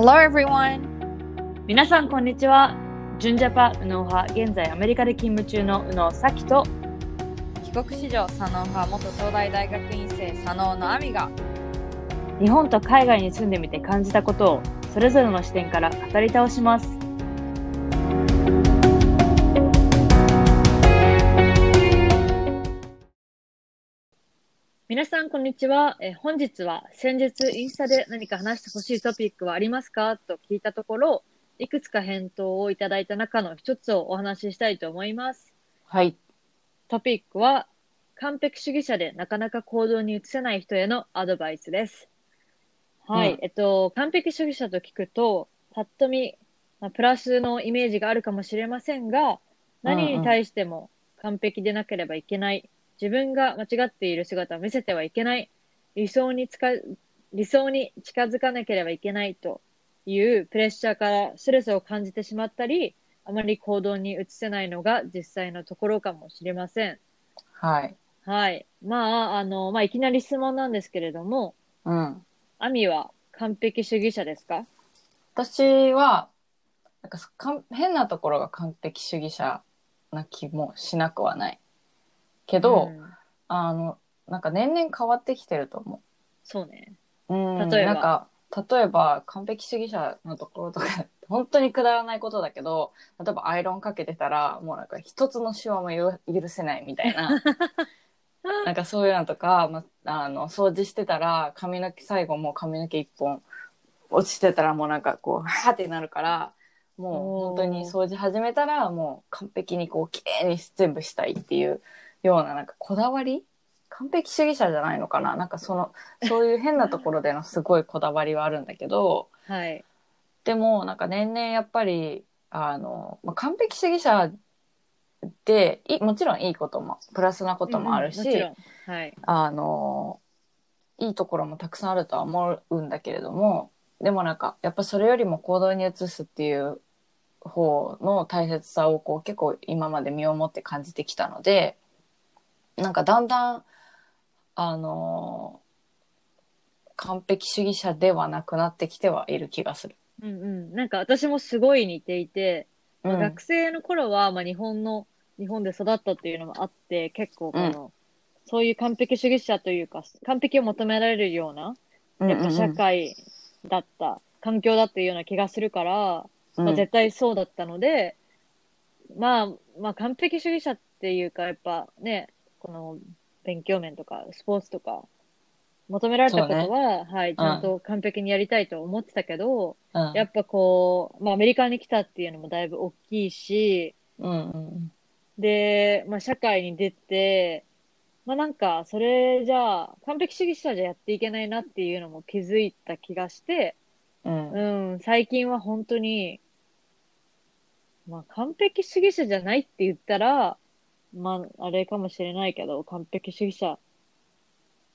Hello everyone! 皆さん、こんにちは。純ジャパ右脳派、現在アメリカで勤務中の右脳咲と、帰国子女佐野派元東大大学院生佐野の亜美が日本と海外に住んでみて感じたことを、それぞれの視点から語り倒します。皆さん、こんにちは。えー本日は先日インスタで何か話してほしいトピックはありますか？と聞いたところ、いくつか返答をいただいた中の一つをお話ししたいと思います。はいトピックは、完璧主義者でなかなか行動に移せない人へのアドバイスです。はい。うんえっと、完璧主義者と聞くと、ぱっと見、まあ、プラスのイメージがあるかもしれませんが、何に対しても完璧でなければいけない。自分が間違っている姿を見せてはいけない。理想につか、理想に近づかなければいけないというプレッシャーからストレスを感じてしまったり、あまり行動に移せないのが実際のところかもしれません。はいはい。まあ、あの、まあ、いきなり質問なんですけれども、うんアミは完璧主義者ですか？私はなんか変なところが完璧主義者な気もしなくはないけど、んあのなんか年々変わってきてると思そうね。う。うん例えば？なんか例えば完璧主義者のところとか 本当にくだらないことだけど例えばアイロンかけてたらもうなんか一つのシワも許許せないみたいな なんかそういうのとか、まあ、あの掃除してたら髪の毛最後もう髪の毛一本落ちてたらもうなんかこうはーってなるからもう本当に掃除始めたらもう完璧にこう綺麗に全部したいっていうようななんかこだわり？完璧主義者じゃないのかな？なんかそのそういう変なところでのすごいこだわりはあるんだけどはい。でもなんか年々やっぱりあの、まあ、完璧主義者でいもちろんいいこともプラスなこともあるし、うん。はい。あのいいところもたくさんあるとは思うんだけれどもでもなんかやっぱそれよりも行動に移すっていう方の大切さをこう結構今まで身をもって感じてきたのでなんかだんだんあの完璧主義者ではなくなってきてはいる気がする。うんうん。なんか私もすごい似ていて、まあうん学生の頃は、まあ、日本の、日本で育ったっていうのもあって、結構この、そういう完璧主義者というか、完璧を求められるような、やっぱ社会だった、環境だっていうような気がするから、うんまあ、絶対そうだったので、まあ、まあ、完璧主義者っていうか、やっぱね、この勉強面とかスポーツとか、求められたことは、はい、ちゃんと完璧にやりたいと思ってたけど、うん。やっぱこう、まあ、アメリカに来たっていうのもだいぶ大きいし、うんうん。で、まあ、社会に出て、まあ、なんか、それじゃあ、完璧主義者じゃやっていけないなっていうのも気づいた気がして、うん。うん、最近は本当に、まあ、完璧主義者じゃないって言ったら、まあ、あれかもしれないけど、完璧主義者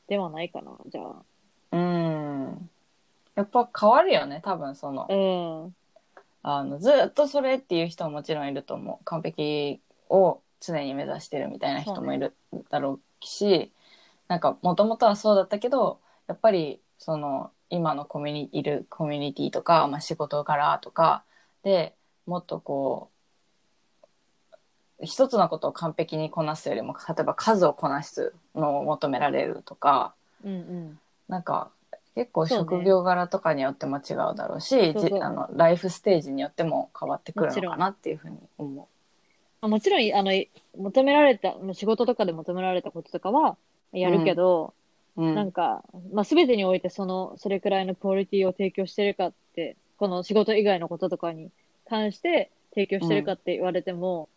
ではないかな、じゃあ。うんやっぱ変わるよね多分そのうん。あのずっとそれっていう人ももちろんいると思う完璧を常に目指してるみたいな人もいるだろうしなんかもともとはそうだったけどやっぱりその今のコミュニいるコミュニティとか、まあ、仕事柄とかでもっとこう一つのことを完璧にこなすよりも例えば数をこなすのを求められるとかうんうん。なんか結構職業柄とかによっても違うだろうしそうそうじあのライフステージによっても変わってくるのかなっていうふうに思まあもちろん、あの、求められた、仕事とかで求められたこととかはやるけど、う。うんなんか、まあ、すべてにおいてその、それくらいのクオリティを提供してるかって、この仕事以外のこととかに関して提供してるかって言われても、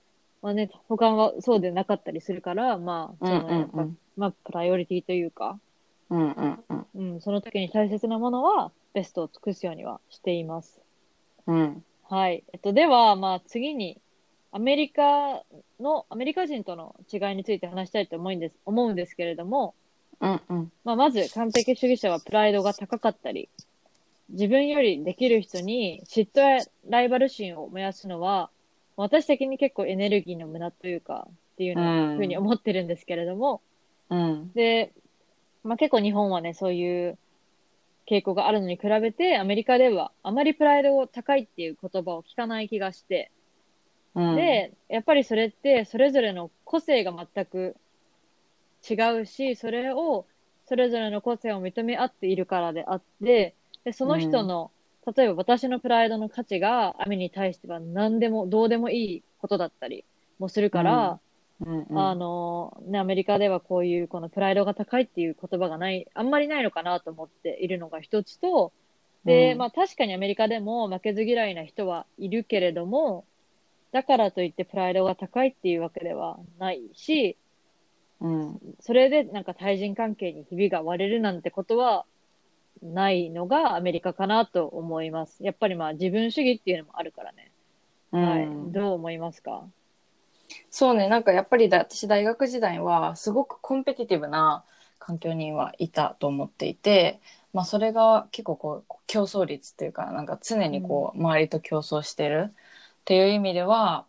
まあね、他はそうでなかったりするから、まあ、その、うんうんうん。やっぱまあ、プライオリティというか、うんうんうん。うん、その時に大切なものは、ベストを尽くすようにはしています。うん。はい。えっと、では、まあ、次に、アメリカの、アメリカ人との違いについて話したいと思うんです、思うんですけれども、うんうん。まあ、まず、完璧主義者はプライドが高かったり、自分よりできる人に嫉妬やライバル心を燃やすのは、私的に結構エネルギーの無駄というか、っていううん。ふうに思ってるんですけれども、うん。で、まあ、結構日本はね、そういう、傾向があるのに比べて、アメリカではあまりプライドが高いっていう言葉を聞かない気がして、うん、で、やっぱりそれってそれぞれの個性が全く違うし、それを、それぞれの個性を認め合っているからであって、で、その人の、例えば私のプライドの価値がアミに対しては何でも、どうでもいいことだったりもするから、うん。うん、あの、ね、アメリカではこういうこのプライドが高いっていう言葉がない、あんまりないのかなと思っているのが一つと、で、うん。まあ確かにアメリカでも負けず嫌いな人はいるけれども、だからといってプライドが高いっていうわけではないし、うん、それでなんか対人関係にひびが割れるなんてことはないのがアメリカかなと思います。やっぱりまあ自分主義っていうのもあるからね。はい。うんどう思いますか？そうね、なんかやっぱりだ私大学時代はすごくコンペティティブな環境にはいたと思っていて、まあそれが結構こう競争率っていうか、なんか常にこう周りと競争してるっていう意味では、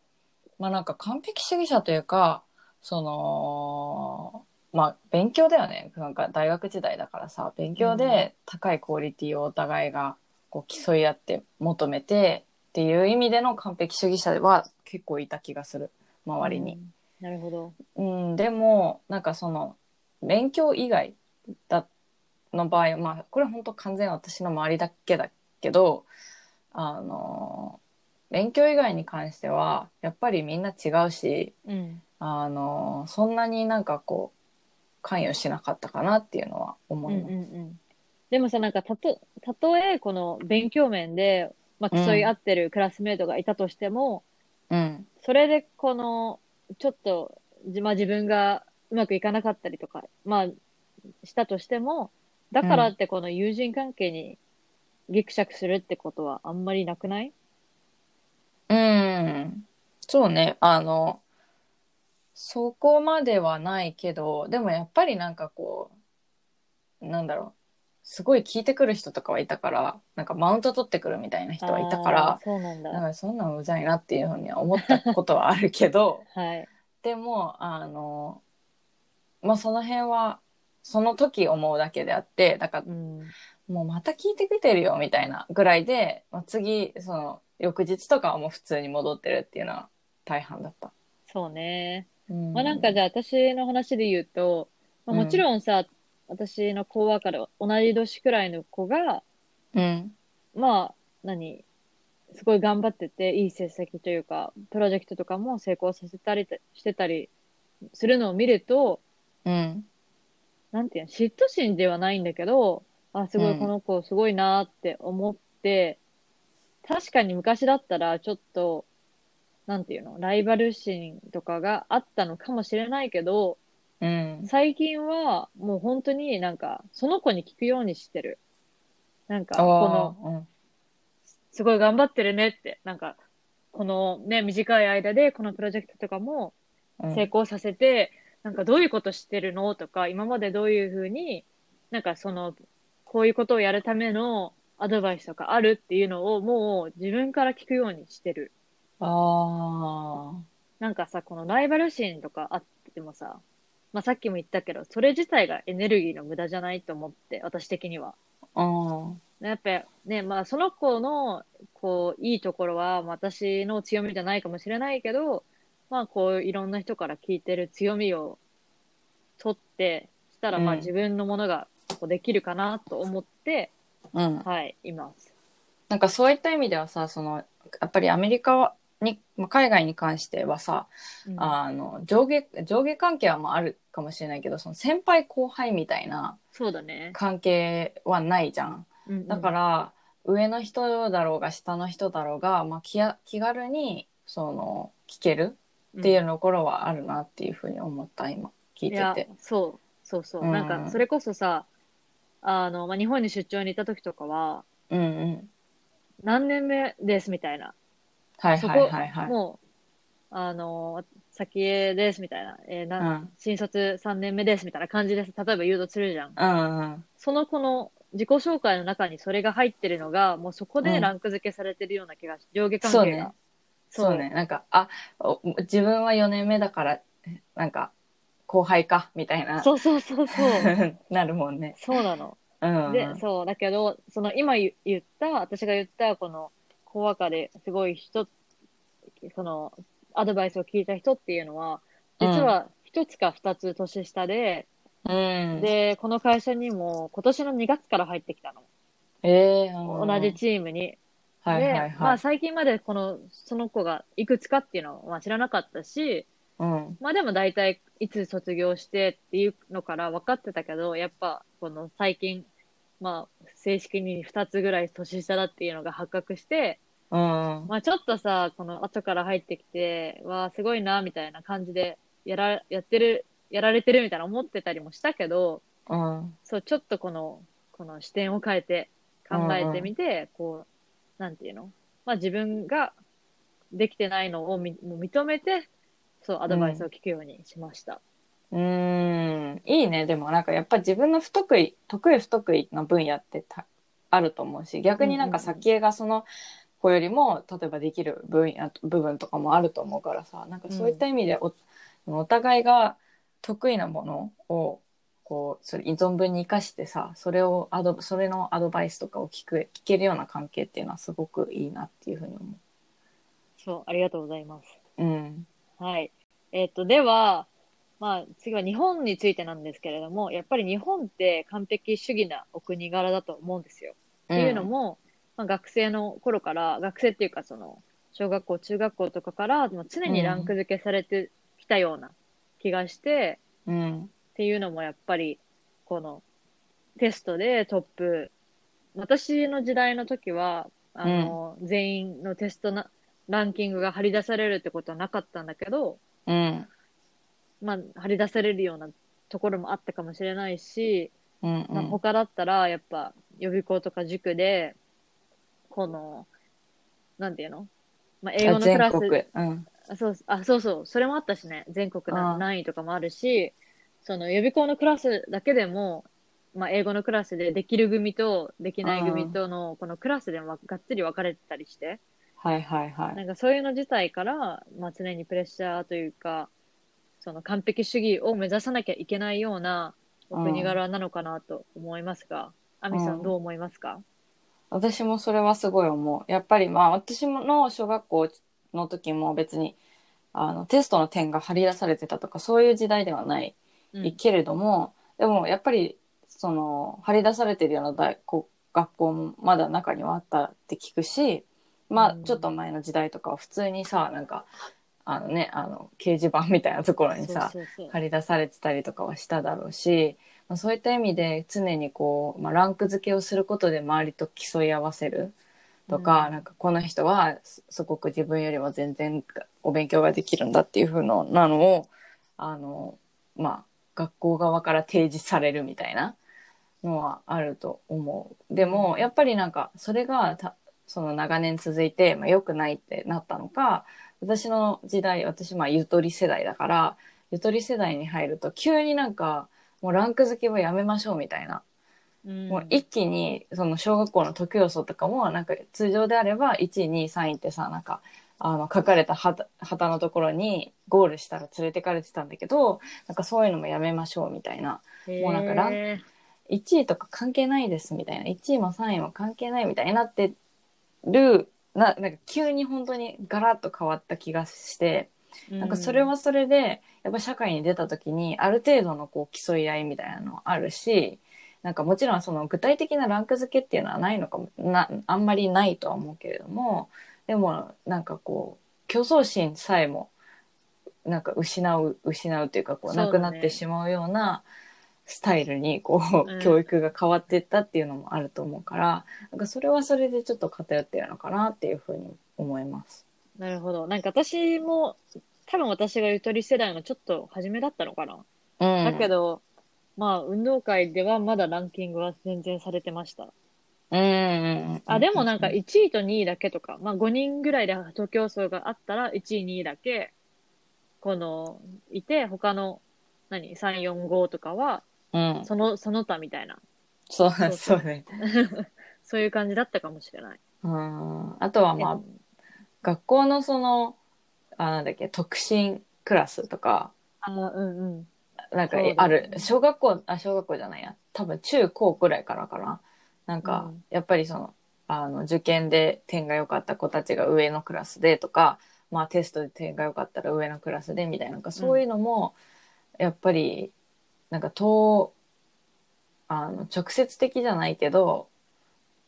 まあなんか完璧主義者というか、その、まあ勉強だよね。なんか大学時代だからさ、勉強で高いクオリティをお互いがこう競い合って求めてっていう意味での完璧主義者は結構いた気がする。周りに。うんなるほど。うん、でも、なんかその、勉強以外だ、の場合、まあ、これ本当完全私の周りだけだけど、あの、勉強以外に関しては、やっぱりみんな違うし、うん。あの、そんなになんかこう、関与しなかったかなっていうのは思います。うんうんうん。でもさ、なんか、たと、たとえ、この勉強面で、まあ、競い合ってるクラスメイトがいたとしても、うん。それで、この、ちょっと、じまあ、自分がうまくいかなかったりとか、まあ、したとしても、だからってこの友人関係にギクシャクするってことはあんまりなくない？うん。そうね。あの、そこまではないけど、でもやっぱりなんかこう、なんだろう。すごい聞いてくる人とかはいたから、なんかマウント取ってくるみたいな人はいたからそうなんだ。なんかそんなんうざいなっていうふうには思ったことはあるけど、はい。でも、あの、まあその辺は、その時思うだけであって、だからうん。もうまた聞いてきてるよみたいなぐらいで、まあ、次、その、翌日とかはもう普通に戻ってるっていうのは大半だった。そうね。うんまあなんかじゃあ私の話で言うと、まあ、うんもちろんさ、私のコワーカーで同じ年くらいの子が、うん。まあ、何、すごい頑張ってて、いい成績というか、プロジェクトとかも成功させたりしてたりするのを見ると、うん。なんていうの、嫉妬心ではないんだけど、あ、すごうんいこの子すごいなって思って、確かに昔だったらちょっと、なんていうの、ライバル心とかがあったのかもしれないけど、うん。最近はもう本当になんか、その子に聞くようにしてる。なんか、あこの、あ、うん。すごい頑張ってるねって、なんか、このね、短い間でこのプロジェクトとかもうん成功させて、なんかどういうことしてるのとか、今までどういうふうに、なんかその、こういうことをやるためのアドバイスとかあるっていうのをもう自分から聞くようにしてる。あなんかさ、このライバル心とかあってもさ、まあさっきも言ったけど、それ自体がエネルギーの無駄じゃないと思って、私的には。あ。うん。やっぱね、まあその子の、こう、いいところは、まあ私の強みじゃないかもしれないけど、まあこう、いろんな人から聞いてる強みを取って、したらまあうん自分のものがこうできるかなと思って、うん。はい、います。なんかそういった意味ではさ、その、やっぱりアメリカに、まあ海外に関してはさ、うんあの、上下、上下関係はまああるかもしれないけど、その先輩後輩みたいなそうだね。関係はないじゃん。うんうんだから、上の人だろうが下の人だろうが、まあ、気や気軽にその聞けるっていうところはあるなっていうふうに思った今聞いてて。、そう、そうそう。うんなんか、それこそさ、あの、まあ、日本に出張に行った時とかは、うんうん。何年目ですみたいな。そはいはいこ、はいはい。もう、あの、先へですみたいな。えーうな、ん新卒3年目ですみたいな感じです。例えば誘導するじゃん。うんうん。その子の自己紹介の中にそれが入ってるのが、もうそこでうんランク付けされてるような気がし、上下関そうね係が。そうね。なんか、あ、お自分は4年目だから、なんか、後輩か、みたいな。そうそうそうそう。なるもんね。そうなの。うん。で、そう、だけど、その今言言った、私が言った、この、コワカですごい人、その、アドバイスを聞いた人っていうのは、実は一つか二つ年下で、うん。で、この会社にも今年の2月から入ってきたの。ええうん同じチームに。で、はいはいまはい。あ最近までこの、その子がいくつかっていうのはまあ知らなかったし、うん。まあでも大体いつ卒業してっていうのから分かってたけど、やっぱこの最近、まあ正式に2つぐらい年下だっていうのが発覚して、うん。まあちょっとさ、この後から入ってきて、わあすごいな、みたいな感じで、やら、やってる、やられてるみたいな思ってたりもしたけど、うん。そう、ちょっとこの、この視点を変えて考えてみて、こう、なんていうの？まあ自分ができてないのをみもう認めて、そう、アドバイスを聞くようにしました。うーん。いいね。でもなんかやっぱ自分の不得意、得意不得意な分野ってたあると思うし、逆になんか先絵がその子よりも、例えばできる分野、部分とかもあると思うからさ、なんかそういった意味でお、お互いが得意なものを、こう、それ存分に活かしてさ、それをアド、それのアドバイスとかを聞く、聞けるような関係っていうのはすごくいいなっていうふうに思そう、ありがとうございます。う。うん。はい。えっ、と、では、まあ、次は日本についてなんですけれども、やっぱり日本って完璧主義なお国柄だと思うんですよ。っていうのも、まあ、学生の頃から、学生っていうかその、小学校、中学校とかから、もう常にランク付けされてきたような気がして、うん。っていうのもやっぱり、この、テストでトップ、私の時代の時は、あの、全員のテストな、ランキングが張り出されるってことはなかったんだけど、うん。まあ、張り出されるようなところもあったかもしれないし、うん。まあ、他だったら、やっぱ、予備校とか塾で、この、なんていうの？まあ、英語のクラス。うん。あそうあそうそう、それもあったしね、全国ああな何位とかもあるし、その予備校のクラスだけでも、まあ、英語のクラスでできる組とできない組との、このクラスでもがっつり分かれてたりして、はいはいはい。なんかそういうの自体から、まあ、常にプレッシャーというか、その完璧主義を目指さなきゃいけないようなお国柄なのかなと思いますが、アミさうん。んどう思いますか？私もそれはすごい思う。やっぱりまあ私もの小学校の時も別にあのテストの点が張り出されてたとかそういう時代ではないうん。けれども、でもやっぱりその張り出されてるような大こ学校もまだ中にはあったって聞くしまあうん。ちょっと前の時代とかは普通にさなんかあのねあの掲示板みたいなところにさそうそうそう。張り出されてたりとかはしただろうし、まあ、そういった意味で常にこう、まあ、ランク付けをすることで周りと競い合わせるとか、うん。なんかこの人はすすごく自分よりも全然お勉強ができるんだっていう風のなのをあのまあ学校側から提示されるみたいなのはあると思う。でもやっぱりなんかそれがたその長年続いて、まあ、良くないってなったのか私の時代私まあゆとり世代だからゆとり世代に入ると急になんかもうランク付けはやめましょうみたいな。うん。もう一気にその小学校の得要素とかもなんか通常であれば1位2位3位ってさなんかあの書かれた旗旗のところにゴールしたら連れてかれてたんだけどなんかそういうのもやめましょうみたいな。もうなんかランへ1位とか関係ないですみたいな。1位も3位も関係ないみたいになってるななんか急に本当にガラッと変わった気がして。ーなんかそれはそれで、やっぱ社会に出た時に、ある程度のこう競い合いみたいなのはあるし、なんかもちろんその具体的なランク付けっていうのはないのかも、な、あんまりないとは思うけれども、でもなんかこう、競争心さえも、なんか失う、失うっていうかこう、なくなってしまうようなスタイルにこう、うん教育が変わっていったっていうのもあると思うから、なんかそれはそれでちょっと偏ってるのかなっていうふうに思います。なるほど。なんか私も、多分私がゆとり世代のちょっと初めだったのかな。うん。だけど、まあ、運動会ではまだランキングは全然されてました。うんうんうん。あ、でもなんか1位と2位だけとか、まあ5人ぐらいで徒競走があったら1位、2位だけ、この、いて、他の、何、3、4、5とかは、うん。その、その他みたいな、そう、そうそうね。そういう感じだったかもしれない。うん。あとはまあ、学校のその、あ、なんだっけ、特進クラスとか、あ、うんうん。なんかそうだよねある、小学校、あ、小学校じゃないや、多分中高くらいからかな。なんか、うんやっぱりその、あの、受験で点が良かった子たちが上のクラスでとか、まあテストで点が良かったら上のクラスでみたいな、なんかそういうのも、やっぱり、なんか、と、あの、直接的じゃないけど、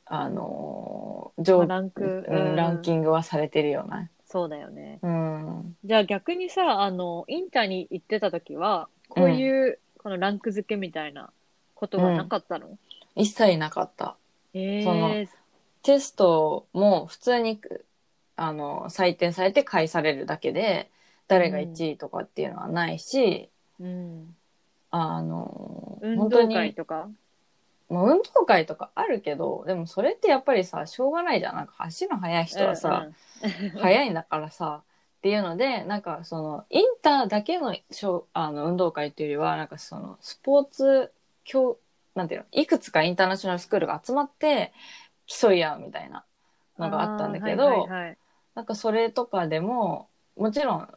あの、ま上あランク、うんランキング。ングはされてるよね。そうだよね。うん。じゃあ逆にさ、あの、インターに行ってた時は、こういう、このランク付けみたいなことはなかったの、一切なかった。えそのえテストも普通にあの採点されて返されるだけで誰が1位とかっていうのはないし、うん。あの運動会にとか？もう運動会とかあるけどでもそれってやっぱりさしょうがないじゃん。なんか走るの速い人はさ、速いんだからさっていうのでなんかそのインターだけのしょうあの運動会っていうよりはなんかそのスポーツ教なんていうのいくつかインターナショナルスクールが集まって競い合うみたいなのがあったんだけど、はいはい。なんかそれとかでももちろん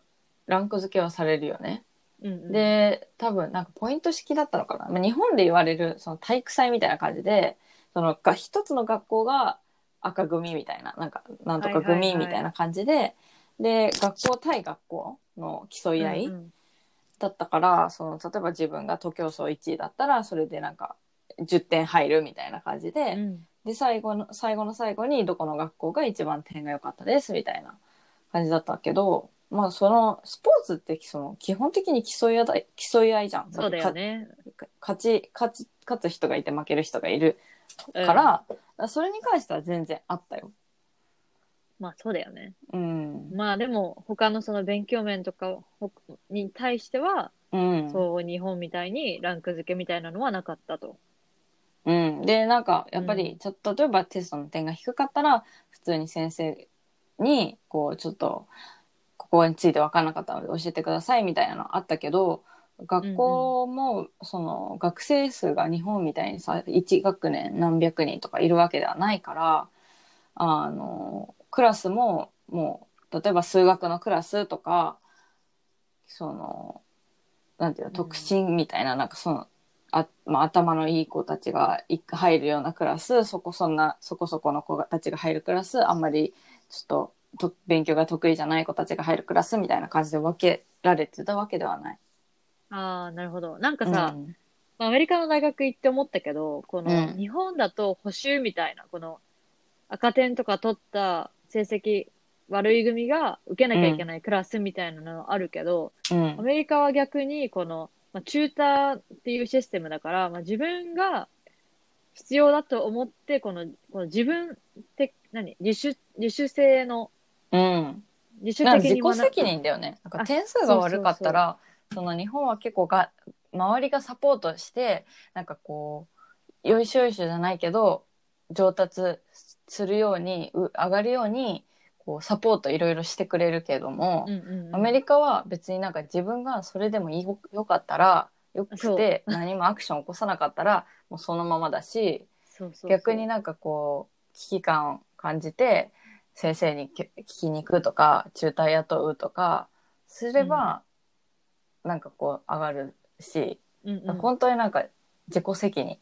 ランク付けはされるよね。うんうん、で多分なんかポイント式だったのかな、まあ、日本で言われるその体育祭みたいな感じでそのが一つの学校が赤組みたいななんかなんとかはいはいはい。組みたいな感じで、で学校対学校の競い合いだったから、その例えば自分が徒競走1位だったらそれでなんか10点入るみたいな感じで、うん。で最後の最後の最後にどこの学校が一番点が良かったですみたいな感じだったけどまあそのスポーツってその基本的に競い合い競い合いじゃん。そうだよね。か勝ち勝ち勝つ人がいて負ける人がいるから、それに関しては全然あったよ。まあそうだよね。うん。まあでも他のその勉強面とかほに対しては、うん。そう日本みたいにランク付けみたいなのはなかったと。うん。で、なんか、やっぱり、ちょっと、例えばテストの点が低かったら、普通に先生に、こう、ちょっと、ここについて分からなかったので教えてくださいみたいなのあったけど、学校も、その、学生数が日本みたいにさ、1学年何百人とかいるわけではないから、あの、クラスも、もう、例えば数学のクラスとか、その、なんていうの、うん。特進みたいな、なんかその、あまあ、頭のいい子たちがい入るようなクラスそこそんなそこそこの子たちが入るクラスあんまりちょっとと勉強が得意じゃない子たちが入るクラスみたいな感じで分けられてたわけではない。ああ、なるほど。なんかさ、うんまあアメリカの大学行って思ったけど、このうん日本だと補習みたいな、この赤点とか取った成績悪い組が受けなきゃいけないクラスみたいなのあるけど、うんアメリカは逆にこの、まあ、チューターっていうシステムだから、まあ、自分が必要だと思って、この、この自分って、何？自主、自主性の、うん、自主なんか自己責任だよね。なんか点数が悪かったらその日本は結構が周りがサポートしてなんかこうよいしょよいしょじゃないけど上達するようにう上がるようにこうサポートいろいろしてくれるけども、うんうんうん。アメリカは別になんか自分がそれでもいいよよかったらよくて何もアクション起こさなかったらもうそのままだしそうそうそう。逆になんかこう危機感を感じて先生にき聞きに行くとか中退雇うとかすれば、なんかこう上がるし、うんうん。本当になんか自己責任。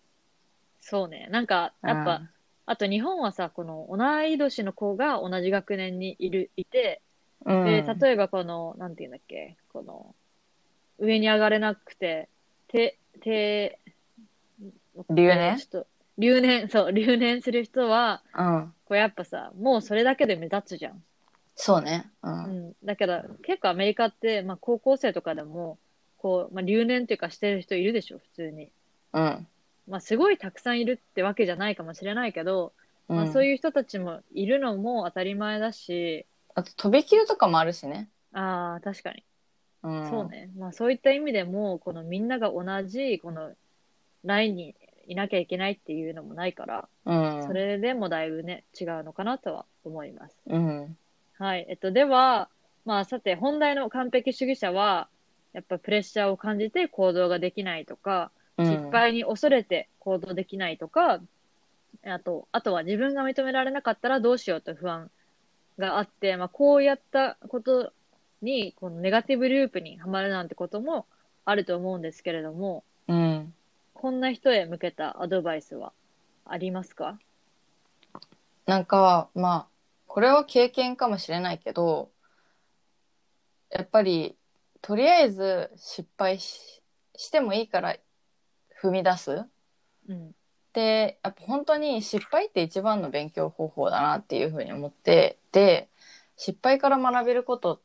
そうね。なんか、やっぱ、うん。あと日本はさ、この同い年の子が同じ学年にいる、いて、うん、で、例えばこの、なんていうんだっけ、この、上に上がれなくて、て、て、留年？留年、そう、留年する人は、うん、こうやっぱさ、もうそれだけで目立つじゃん。そうね。ううんん。だけど、結構アメリカって、まあ高校生とかでも、こう、まあ留年っていうかしてる人いるでしょ、普通に。うんまあすごいたくさんいるってわけじゃないかもしれないけど、うんまあそういう人たちもいるのも当たり前だし、あと飛び級とかもあるしね。ああ、確かに。うん、そうね。まあそういった意味でも、このみんなが同じ、この、ラインにいなきゃいけないっていうのもないから、うん、それでもだいぶね、違うのかなとは思います。うん、はい。えっと、では、まあさて、本題の完璧主義者は、やっぱプレッシャーを感じて行動ができないとか、うん失敗に恐れて行動できないとか、あと、あとは自分が認められなかったらどうしようと不安があって、まあ、こうやったことに、このネガティブループにはまるなんてこともあると思うんですけれども、うん。こんな人へ向けたアドバイスはありますか？なんか、まあ、これは経験かもしれないけど、やっぱり、とりあえず失敗ししてもいいから踏み出す。うん。で、やっぱ本当に失敗って一番の勉強方法だなっていうふうに思って、で、失敗から学べることっ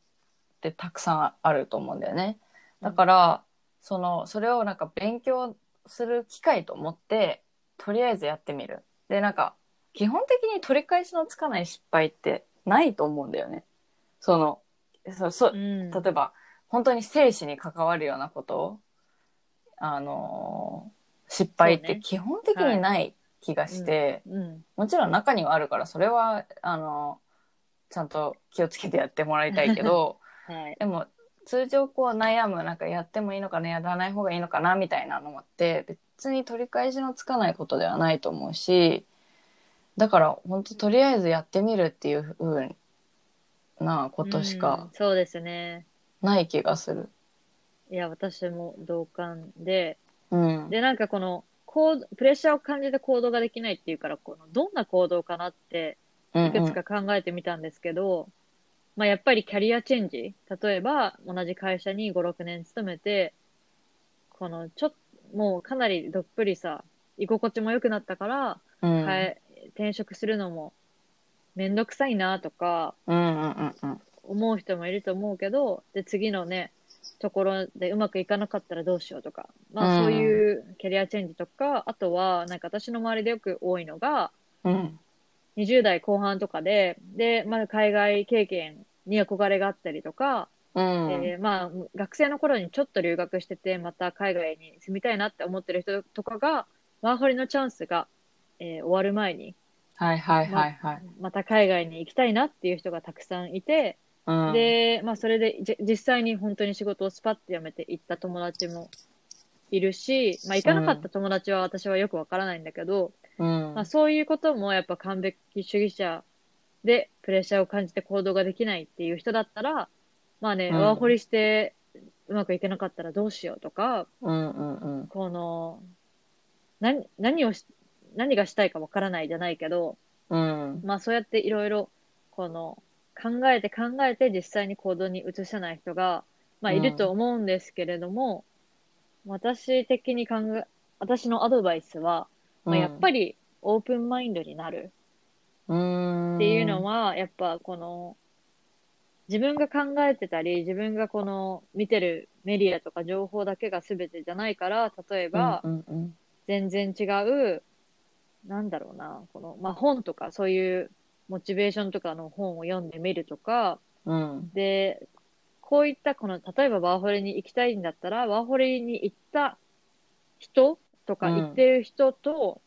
てたくさんあると思うんだよね。だから、その、それをなんか勉強する機会と思って、とりあえずやってみる。で、なんか、基本的に取り返しのつかない失敗ってないと思うんだよね。その、そそうん。例えば、本当に生死に関わるようなことを、あのー失敗って基本的にない気がして、うん。もちろん中にはあるから、それは、あのーちゃんと気をつけてやってもらいたいけど、はい。でも、通常こう悩む、なんかやってもいいのかな、やらない方がいいのかな、みたいなのって、別に取り返しのつかないことではないと思うし、だから、本当とりあえずやってみるっていうふうなことしうんかそうですね。ない気がする。いや、私も同感で、うん。で、なんかこの、プレッシャーを感じて行動ができないっていうから、この、どんな行動かなって、いくつか考えてみたんですけど、まあやっぱりキャリアチェンジ。例えば、同じ会社に5、6年勤めて、この、ちょっと、もうかなりどっぷりさ、居心地も良くなったから、うん、変え、転職するのもめんどくさいなとか、うんうんうんうん。思う人もいると思うけど、で、次のね、ところでうまくいかなかったらどうしようとか、まあうんそういうキャリアチェンジとか、あとは、なんか私の周りでよく多いのが、うん。20代後半とかで、で、まあ海外経験に憧れがあったりとか、うん。えーまあ学生の頃にちょっと留学してて、また海外に住みたいなって思ってる人とかが、ワーホリのチャンスが、えー終わる前に、はいはいはいはい。また海外に行きたいなっていう人がたくさんいて、うん、で、まあ、それでじ実際に本当に仕事をスパッと辞めて行った友達もいるし、まあ、行かなかった友達は私はよくわからないんだけど、うん。まあ、そういうこともやっぱ完璧主義者でプレッシャーを感じて行動ができないっていう人だったら、まあね、うんワーホリしてうまくいけなかったらどうしようとか、うんうんうん。この、何、何をし、何がしたいかわからないじゃないけど、うん。まあそうやっていろいろ、この、考えて考えて実際に行動に移せない人が、まあいると思うんですけれども、私的に考え、私のアドバイスは、まあやっぱり、りオープンマインドになるうん。っていうのは、やっぱこの、自分が考えてたり、自分がこの見てるメディアとか情報だけが全てじゃないから、例えば全然違う、なんだろうな、この、まあ本とかそういうモチベーションとかの本を読んでみるとか、うん。うん。で、こういったこの、例えばワーホリに行きたいんだったら、ワーホリに行った人とかうん行ってる人と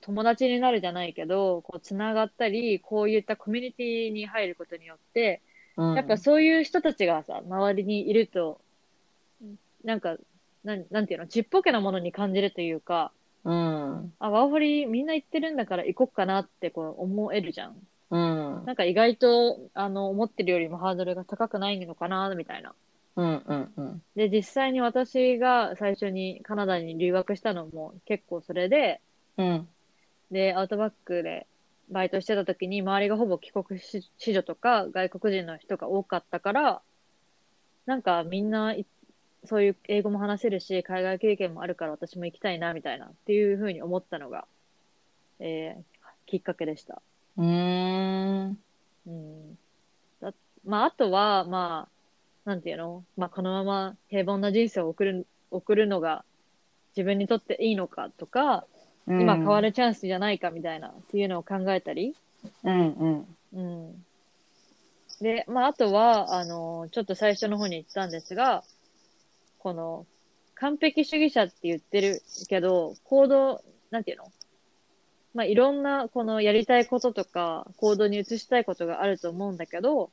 友達になるじゃないけど、こうつながったり、こういったコミュニティに入ることによって、うんやっぱそういう人たちがさ、周りにいると、なんか、なんなんていうの、ちっぽけなものに感じるというか、うん。あ、ワーホリみんな行ってるんだから行こっかなってこう思えるじゃん。うん。なんか意外と、あの、思ってるよりもハードルが高くないのかな、みたいな。うんうんうん。で、実際に私が最初にカナダに留学したのも結構それで、うん。で、アウトバックでバイトしてた時に周りがほぼ帰国子女とか外国人の人が多かったから、なんかみんないそういう英語も話せるし、海外経験もあるから私も行きたいな、みたいなっていうふうに思ったのが、えー、きっかけでした。うーん。うん。だまあ、あとは、まあ、なんていうの？まあ、このまま平凡な人生を送る、送るのが自分にとっていいのかとか、今変わるチャンスじゃないかみたいなっていうのを考えたり、うんうん。うん。で、まあ、あとは、あの、ちょっと最初の方に言ったんですが、この、完璧主義者って言ってるけど、行動、なんていうの？まあ、いろんな、このやりたいこととか、行動に移したいことがあると思うんだけど、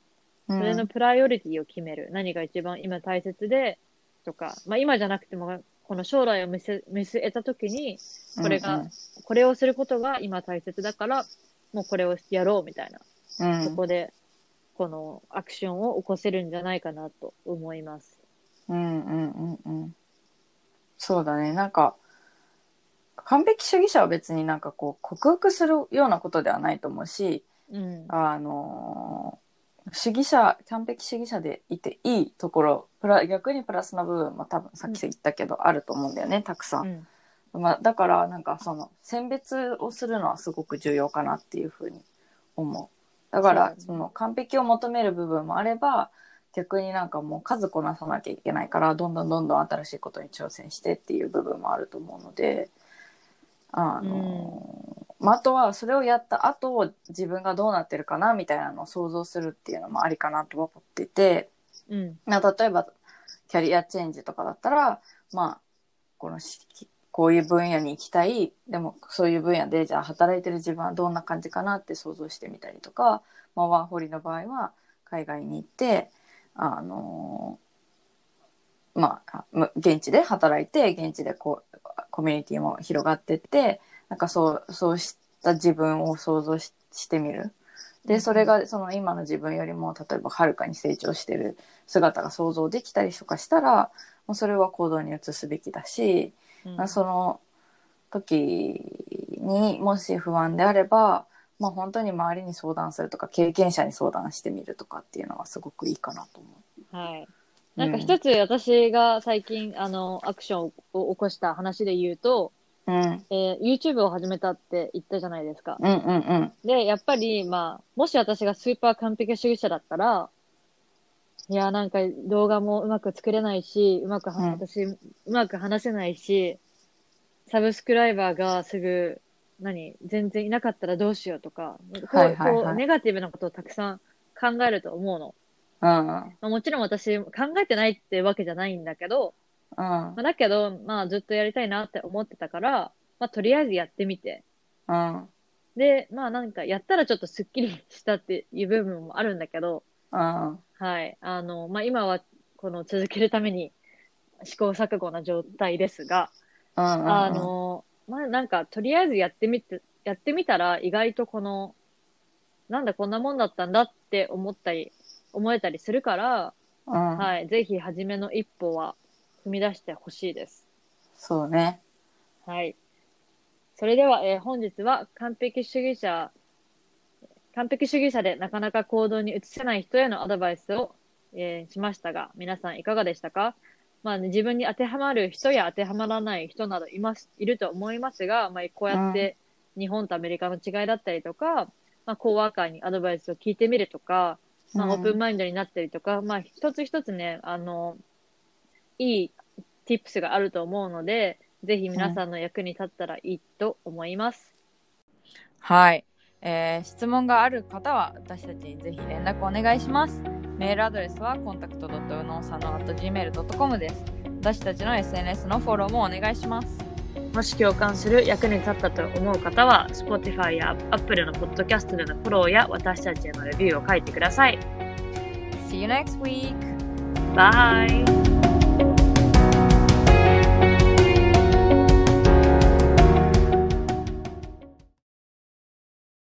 そそれのプライオリティを決める。何が一番今大切で、とか、まあ、今じゃなくても、この将来を見せ見据えたときに、これが、これをすることが今大切だから、もうこれをやろうみたいな。うん、そこで、このアクションを起こせるんじゃないかなと思います。うんうんうんうん。そうだね。なんか、完璧主義者は別になんかこう、克服するようなことではないと思うし、うん。あのー主義者、完璧主義者でいていいところ、プラ逆にプラスな部分も多分さっき言ったけど、あると思うんだよね、たくさ。うんん。まあ、だからなんかその選別をするのはすごく重要かなっていうふうに思う。だからその完璧を求める部分もあれば逆になんかもう数こなさなきゃいけないからどんどんどんどん新しいことに挑戦してっていう部分もあると思うのであの、まあ、あとはそれをやった後自分がどうなってるかなみたいなのを想像するっていうのもありかなと思ってて。うん。まあ、例えばキャリアチェンジとかだったらまあこのしこういう分野に行きたいでもそういう分野でじゃあ働いてる自分はどんな感じかなって想像してみたりとか、まあ、ワーホリの場合は海外に行ってあのまあむ現地で働いて現地でこうコミュニティも広がってってなんかそうそうした自分を想像ししてみる。でそれがその今の自分よりも例えばはるかに成長してる姿が想像できたりとかしたらもうそれは行動に移すべきだし、うんまあその時にもし不安であれば、まあ、本当に周りに相談するとか経験者に相談してみるとかっていうのはすごくいいかなと思はい。う。なんか一つ私が最近、あの、アクションを起こした話で言うと、うん、うんえー YouTube を始めたって言ったじゃないですか。うんうんうん。で、やっぱり、まあ、もし私がスーパー完璧主義者だったら、いや、なんか動画もうまく作れないし、うまくは、うん。私、うまく話せないし、サブスクライバーがすぐ、何、全然いなかったらどうしようとか、こうはいはいはい。こうネガティブなことをたくさん考えると思うの。うんまあ、もちろん私考えてないってわけじゃないんだけど、うんまあ、だけど、まあずっとやりたいなって思ってたから、まあとりあえずやってみて。うんで、まあなんかやったらちょっとスッキリしたっていう部分もあるんだけど、うんはい。あの、まあ今はこの続けるために試行錯誤な状態ですが、うんあの、まあなんかとりあえずやってみて、やってみたら意外とこの、なんだこんなもんだったんだって思ったり、思えたりするから、うんはい。ぜひ初めの一歩は踏み出してほしいです。そうねはい。それでは、えー本日は完璧主義者、完璧主義者でなかなか行動に移せない人へのアドバイスを、えーしましたが、皆さんいかがでしたか？まあ、ね、自分に当てはまる人や当てはまらない人などいます、いると思いますが、まあ、こうやって日本とアメリカの違いだったりとか、まあ、コーワーカーにアドバイスを聞いてみるとか、まあ、うんオープンマインドになったりとか、まあ、一つ一つね、あの、いい tips があると思うので、ぜひ皆さんの役に立ったらいいと思います。はい、えー質問がある方は私たちにぜひ連絡お願いしますメールアドレスはコンタクト u n o a n o gmail.com です私たちの SNS のフォローもお願いしますもし共感する役に立ったと思う方は、Spotify や Apple のポッドキャストでのフォローや私たちへのレビューを書いてください。See you next week! バイ